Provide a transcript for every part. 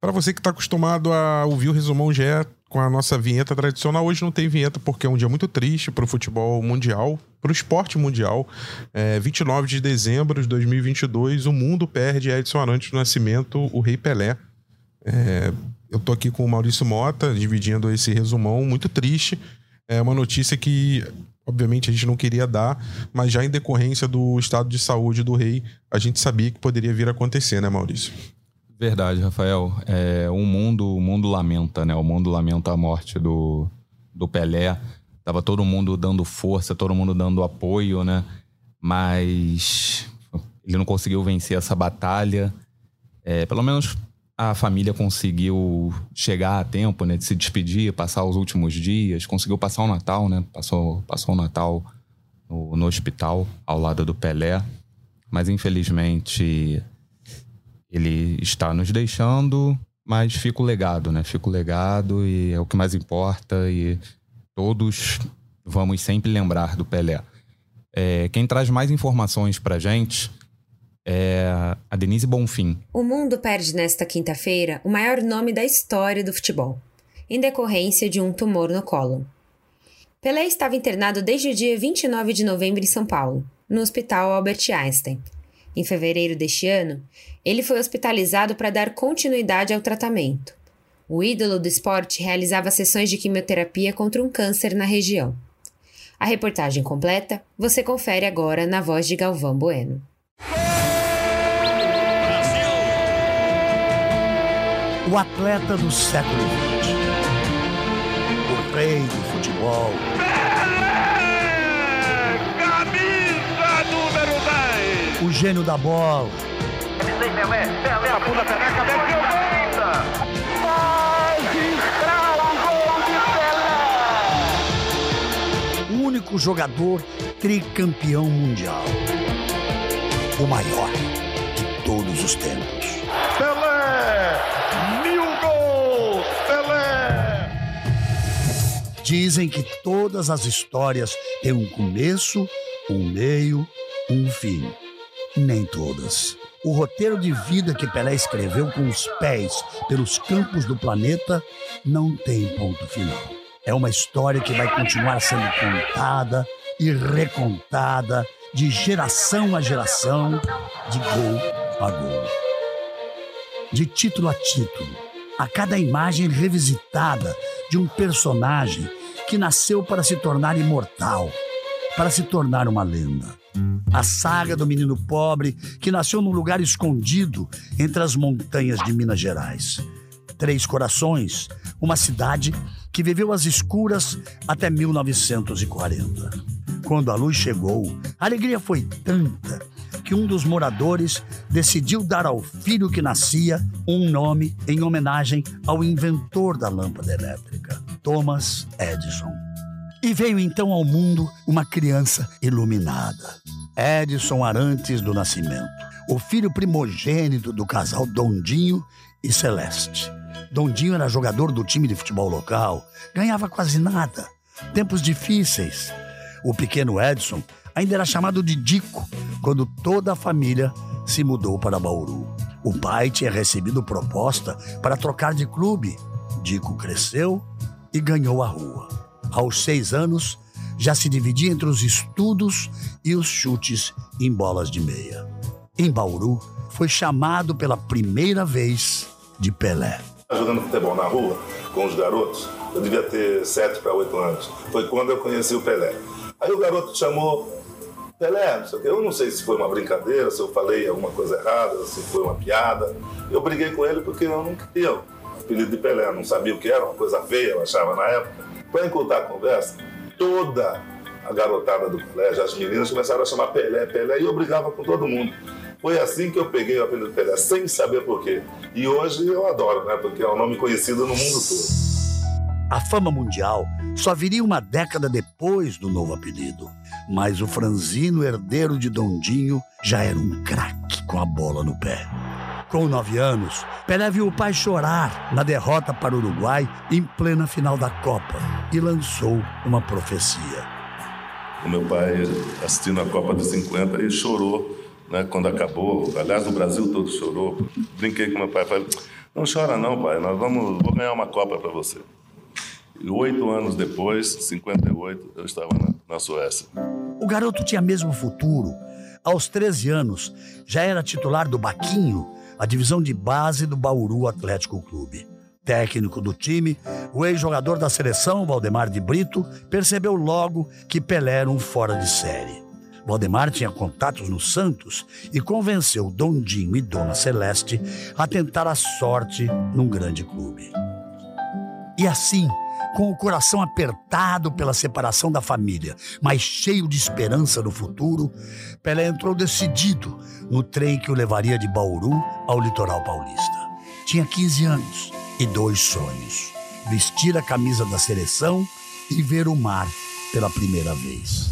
Para você que está acostumado a ouvir o Resumão GE com a nossa vinheta tradicional, hoje não tem vinheta porque é um dia muito triste para o futebol mundial, para o esporte mundial. É, 29 de dezembro de 2022, o mundo perde Edson Arantes do Nascimento, o Rei Pelé. É, eu tô aqui com o Maurício Mota, dividindo esse resumão muito triste. É uma notícia que, obviamente, a gente não queria dar, mas já em decorrência do estado de saúde do rei, a gente sabia que poderia vir a acontecer, né, Maurício? Verdade, Rafael. É, o mundo, o mundo lamenta, né? O mundo lamenta a morte do, do Pelé. Tava todo mundo dando força, todo mundo dando apoio, né? Mas ele não conseguiu vencer essa batalha. É, pelo menos a família conseguiu chegar a tempo, né? De se despedir, passar os últimos dias. Conseguiu passar o Natal, né? Passou, passou o Natal no, no hospital, ao lado do Pelé. Mas infelizmente ele está nos deixando, mas fica o legado, né? Fica o legado e é o que mais importa e todos vamos sempre lembrar do Pelé. É, quem traz mais informações pra gente é a Denise Bonfim. O mundo perde nesta quinta-feira o maior nome da história do futebol, em decorrência de um tumor no colo. Pelé estava internado desde o dia 29 de novembro em São Paulo, no Hospital Albert Einstein, em fevereiro deste ano, ele foi hospitalizado para dar continuidade ao tratamento. O ídolo do esporte realizava sessões de quimioterapia contra um câncer na região. A reportagem completa você confere agora na voz de Galvão Bueno. O atleta do século XX. O rei do futebol o gênio da bola. Ele Pelé, Pelé, a bunda peneca, meteu ainda. Magistral gol de Pelé. O único jogador tricampeão mundial. O maior de todos os tempos. Pelé! Mil gols! Pelé! Dizem que todas as histórias têm um começo, um meio, um fim nem todas. O roteiro de vida que Pelé escreveu com os pés pelos campos do planeta não tem ponto final. É uma história que vai continuar sendo contada e recontada de geração a geração, de gol a gol. De título a título, a cada imagem revisitada de um personagem que nasceu para se tornar imortal, para se tornar uma lenda. A saga do menino pobre que nasceu num lugar escondido entre as montanhas de Minas Gerais. Três Corações, uma cidade que viveu às escuras até 1940. Quando a luz chegou, a alegria foi tanta que um dos moradores decidiu dar ao filho que nascia um nome em homenagem ao inventor da lâmpada elétrica, Thomas Edison. E veio então ao mundo uma criança iluminada. Edson Arantes do Nascimento, o filho primogênito do casal Dondinho e Celeste. Dondinho era jogador do time de futebol local, ganhava quase nada. Tempos difíceis. O pequeno Edson ainda era chamado de Dico quando toda a família se mudou para Bauru. O pai tinha recebido proposta para trocar de clube. Dico cresceu e ganhou a rua aos seis anos, já se dividia entre os estudos e os chutes em bolas de meia. Em Bauru, foi chamado pela primeira vez de Pelé. Jogando futebol na rua com os garotos, eu devia ter sete para oito anos. Foi quando eu conheci o Pelé. Aí o garoto chamou Pelé, não. Eu não sei se foi uma brincadeira, se eu falei alguma coisa errada, se foi uma piada. Eu briguei com ele porque eu não queria o apelido de Pelé, não sabia o que era, uma coisa feia, eu achava na época. Para encurtar a conversa, toda a garotada do colégio, as meninas começaram a chamar Pelé, Pelé, e eu brigava com todo mundo. Foi assim que eu peguei o apelido Pelé, sem saber porquê. E hoje eu adoro, né? Porque é um nome conhecido no mundo todo. A fama mundial só viria uma década depois do novo apelido. Mas o franzino herdeiro de Dondinho já era um craque com a bola no pé. Com nove anos, Pelé viu o pai chorar na derrota para o Uruguai em plena final da Copa e lançou uma profecia. O meu pai, assistindo a Copa de 50, ele chorou né, quando acabou. Aliás, o Brasil todo chorou. Brinquei com meu pai, falei, Não chora não, pai, nós vamos, vou ganhar uma Copa para você. E oito anos depois, 58, eu estava na, na Suécia. O garoto tinha mesmo futuro. Aos 13 anos, já era titular do Baquinho, a divisão de base do Bauru Atlético Clube. Técnico do time, o ex-jogador da seleção, Valdemar de Brito, percebeu logo que Pelé era um fora de série. Valdemar tinha contatos no Santos e convenceu Dondinho e Dona Celeste a tentar a sorte num grande clube. E assim, com o coração apertado pela separação da família, mas cheio de esperança no futuro, Pelé entrou decidido no trem que o levaria de Bauru ao litoral paulista. Tinha 15 anos e dois sonhos: vestir a camisa da seleção e ver o mar pela primeira vez.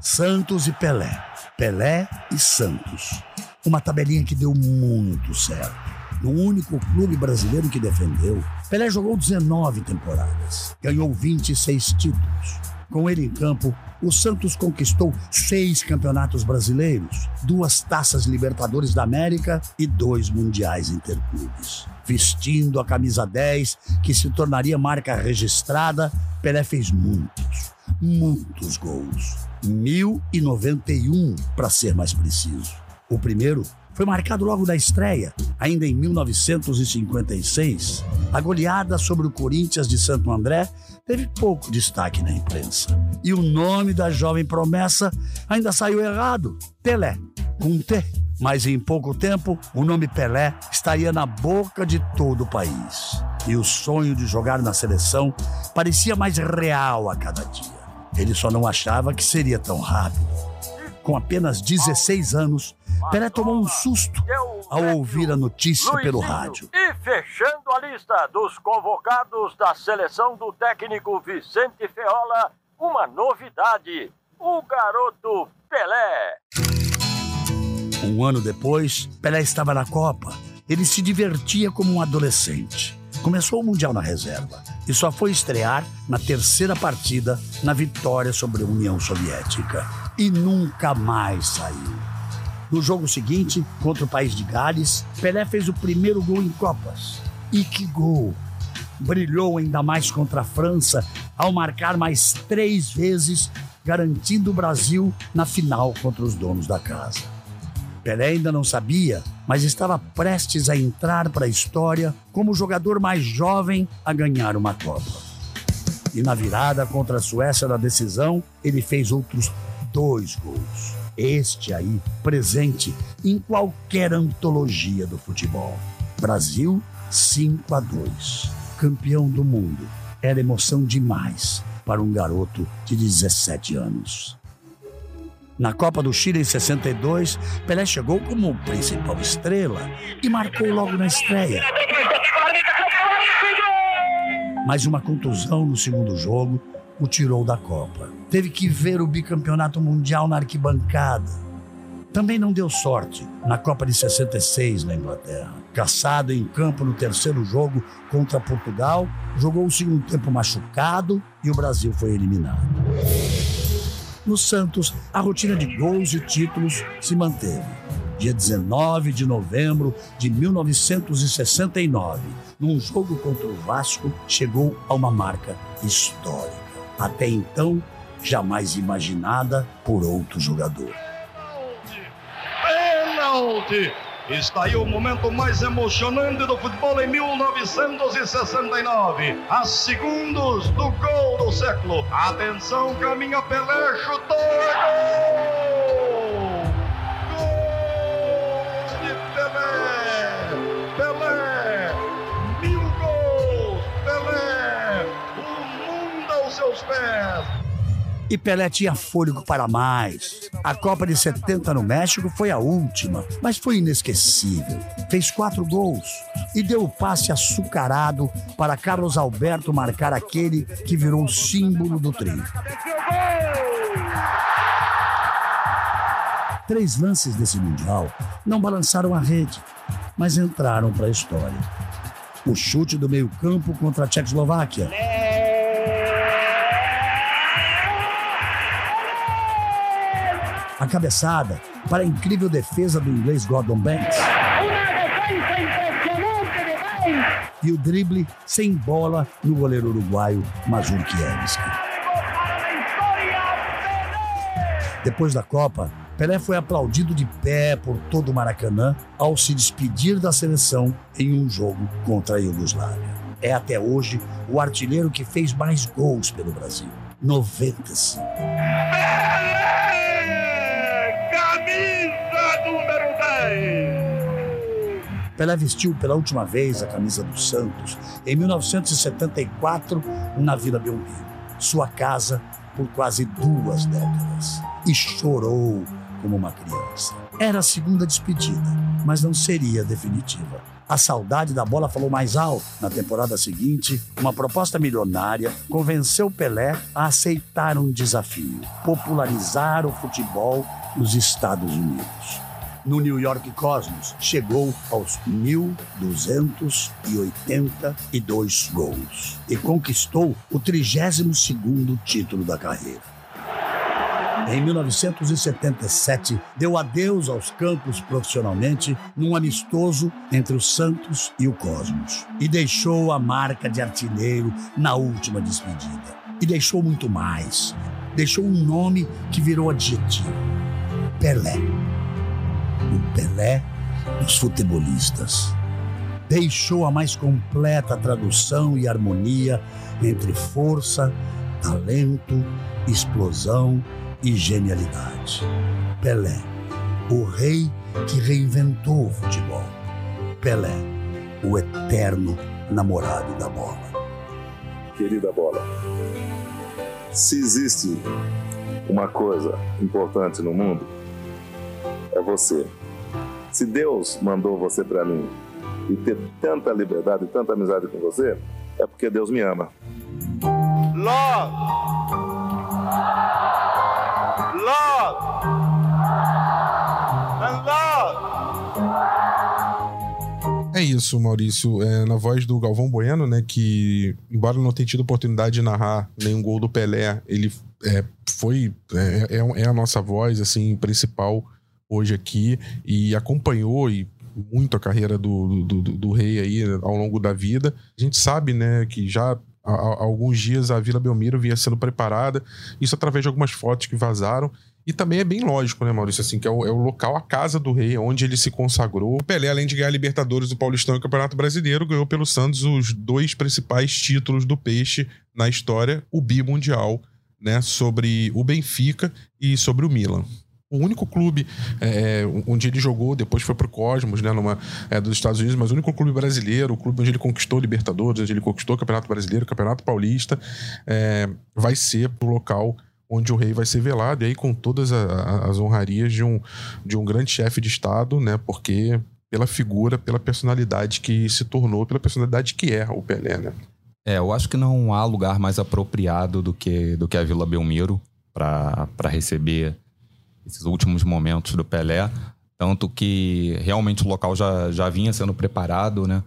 Santos e Pelé. Pelé e Santos. Uma tabelinha que deu muito certo. No único clube brasileiro que defendeu, Pelé jogou 19 temporadas, ganhou 26 títulos. Com ele em campo, o Santos conquistou seis campeonatos brasileiros, duas taças Libertadores da América e dois mundiais interclubes. Vestindo a camisa 10, que se tornaria marca registrada, Pelé fez muitos, muitos gols. 1091, para ser mais preciso. O primeiro foi marcado logo da estreia, ainda em 1956. A goleada sobre o Corinthians de Santo André teve pouco destaque na imprensa. E o nome da jovem promessa ainda saiu errado: Pelé, com T. Mas em pouco tempo, o nome Pelé estaria na boca de todo o país. E o sonho de jogar na seleção parecia mais real a cada dia. Ele só não achava que seria tão rápido. Com apenas 16 anos, Pelé tomou um susto ao ouvir a notícia pelo rádio. E fechando a lista dos convocados da seleção do técnico Vicente Feola, uma novidade: o garoto Pelé. Um ano depois, Pelé estava na Copa. Ele se divertia como um adolescente. Começou o Mundial na reserva e só foi estrear na terceira partida na vitória sobre a União Soviética. E nunca mais saiu. No jogo seguinte, contra o país de Gales, Pelé fez o primeiro gol em Copas. E que gol! Brilhou ainda mais contra a França ao marcar mais três vezes, garantindo o Brasil na final contra os donos da casa. Pelé ainda não sabia, mas estava prestes a entrar para a história como o jogador mais jovem a ganhar uma Copa. E na virada contra a Suécia na decisão, ele fez outros dois gols. Este aí, presente em qualquer antologia do futebol. Brasil 5 a 2. Campeão do mundo. Era emoção demais para um garoto de 17 anos. Na Copa do Chile em 62, Pelé chegou como principal estrela e marcou logo na estreia. Mas uma contusão no segundo jogo o tirou da Copa. Teve que ver o bicampeonato mundial na arquibancada. Também não deu sorte na Copa de 66 na Inglaterra. Caçado em campo no terceiro jogo contra Portugal, jogou o segundo tempo machucado e o Brasil foi eliminado. No Santos, a rotina de gols e títulos se manteve. Dia 19 de novembro de 1969, num jogo contra o Vasco, chegou a uma marca histórica. Até então, jamais imaginada por outro jogador. Pênalti! Está aí o momento mais emocionante do futebol em 1969. A segundos do gol do século. Atenção, caminha Pelé, chutou, é gol! Pés! E Pelé tinha fôlego para mais. A Copa de 70 no México foi a última, mas foi inesquecível. Fez quatro gols e deu o passe açucarado para Carlos Alberto marcar aquele que virou o símbolo do trio. Três lances desse Mundial não balançaram a rede, mas entraram para a história. O chute do meio-campo contra a Tchecoslováquia. A cabeçada para a incrível defesa do inglês Gordon Banks. E o drible sem bola no goleiro uruguaio Mazurkiewicz. Depois da Copa, Pelé foi aplaudido de pé por todo o Maracanã ao se despedir da seleção em um jogo contra a Iugoslávia. É até hoje o artilheiro que fez mais gols pelo Brasil. 95. Pelé vestiu pela última vez a camisa do Santos em 1974 na Vila Belmiro, sua casa por quase duas décadas, e chorou como uma criança. Era a segunda despedida, mas não seria definitiva. A saudade da bola falou mais alto. Na temporada seguinte, uma proposta milionária convenceu Pelé a aceitar um desafio: popularizar o futebol nos Estados Unidos. No New York Cosmos, chegou aos 1.282 gols e conquistou o 32º título da carreira. Em 1977, deu adeus aos campos profissionalmente num amistoso entre o Santos e o Cosmos. E deixou a marca de artilheiro na última despedida. E deixou muito mais. Deixou um nome que virou adjetivo: Pelé. O Pelé dos futebolistas. Deixou a mais completa tradução e harmonia entre força, talento, explosão e genialidade. Pelé, o rei que reinventou o futebol. Pelé, o eterno namorado da bola. Querida bola, se existe uma coisa importante no mundo, você. Se Deus mandou você para mim e ter tanta liberdade e tanta amizade com você, é porque Deus me ama. Love. Love. And love. É isso, Maurício. É, na voz do Galvão Bueno, né? Que, embora não tenha tido oportunidade de narrar nenhum gol do Pelé, ele é, foi. É, é, é a nossa voz, assim, principal hoje aqui e acompanhou e muito a carreira do, do, do, do rei aí ao longo da vida. A gente sabe, né, que já há, alguns dias a Vila Belmiro vinha sendo preparada, isso através de algumas fotos que vazaram. E também é bem lógico, né, Maurício? Assim, que é o, é o local, a casa do rei, onde ele se consagrou. O Pelé, além de ganhar Libertadores, o Paulistão e Campeonato Brasileiro, ganhou pelo Santos os dois principais títulos do Peixe na história, o bimundial, né? Sobre o Benfica e sobre o Milan. O único clube é, onde ele jogou, depois foi pro Cosmos, né, numa, é, dos Estados Unidos, mas o único clube brasileiro, o clube onde ele conquistou Libertadores, onde ele conquistou o Campeonato Brasileiro, o Campeonato Paulista, é, vai ser o local onde o rei vai ser velado, e aí com todas a, a, as honrarias de um, de um grande chefe de Estado, né? Porque pela figura, pela personalidade que se tornou, pela personalidade que é o Pelé, né? É, eu acho que não há lugar mais apropriado do que, do que a Vila Belmiro para receber esses últimos momentos do Pelé. Tanto que realmente o local já, já vinha sendo preparado, né?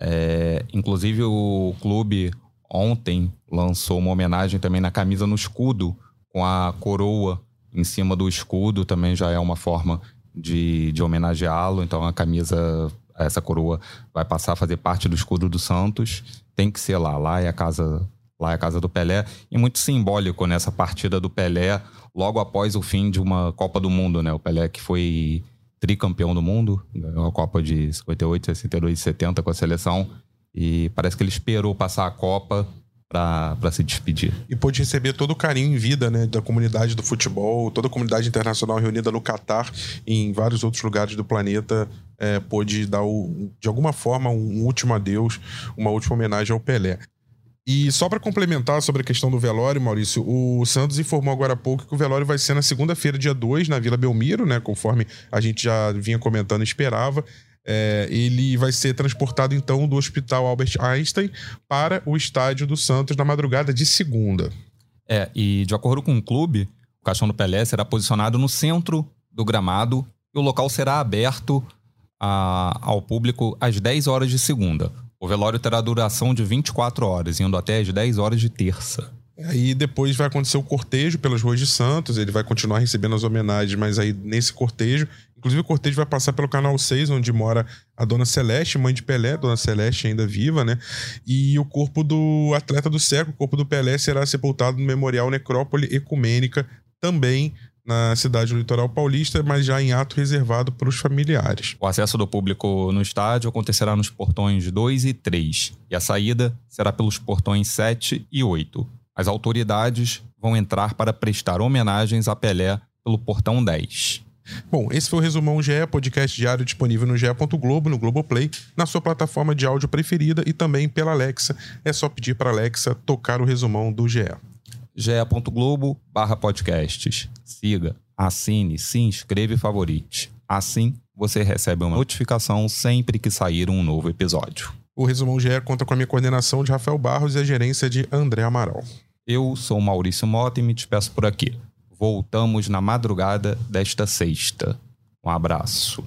É, inclusive o clube ontem lançou uma homenagem também na camisa no escudo com a coroa em cima do escudo também já é uma forma de, de homenageá-lo. Então a camisa, essa coroa vai passar a fazer parte do escudo do Santos. Tem que ser lá. Lá é a casa, lá é a casa do Pelé. E muito simbólico nessa partida do Pelé, logo após o fim de uma Copa do Mundo, né? O Pelé que foi tricampeão do mundo, ganhou a Copa de 58, 62 e 70 com a seleção. E parece que ele esperou passar a Copa para se despedir. E pôde receber todo o carinho em vida, né, da comunidade do futebol, toda a comunidade internacional reunida no Catar e em vários outros lugares do planeta é, pôde dar, o, de alguma forma, um último adeus, uma última homenagem ao Pelé. E só para complementar sobre a questão do velório, Maurício, o Santos informou agora há pouco que o velório vai ser na segunda-feira, dia 2, na Vila Belmiro, né? Conforme a gente já vinha comentando e esperava. É, ele vai ser transportado então do Hospital Albert Einstein para o estádio do Santos na madrugada de segunda. É, e de acordo com o clube, o caixão do Pelé será posicionado no centro do gramado e o local será aberto a, ao público às 10 horas de segunda. O velório terá duração de 24 horas, indo até às 10 horas de terça. Aí depois vai acontecer o cortejo pelas ruas de Santos, ele vai continuar recebendo as homenagens, mas aí nesse cortejo, Inclusive, o cortejo vai passar pelo canal 6, onde mora a dona Celeste, mãe de Pelé, dona Celeste ainda viva, né? E o corpo do atleta do século, o corpo do Pelé, será sepultado no Memorial Necrópole Ecumênica, também na cidade do litoral paulista, mas já em ato reservado para os familiares. O acesso do público no estádio acontecerá nos portões 2 e 3, e a saída será pelos portões 7 e 8. As autoridades vão entrar para prestar homenagens a Pelé pelo portão 10. Bom, esse foi o Resumão GE, podcast diário disponível no ge.globo, no Globoplay, na sua plataforma de áudio preferida e também pela Alexa. É só pedir para Alexa tocar o resumão do GE. ge.globo barra podcasts. Siga, assine, se inscreva e favorite. Assim, você recebe uma notificação sempre que sair um novo episódio. O Resumão GE conta com a minha coordenação de Rafael Barros e a gerência de André Amaral. Eu sou Maurício Mota e me despeço por aqui. Voltamos na madrugada desta sexta. Um abraço.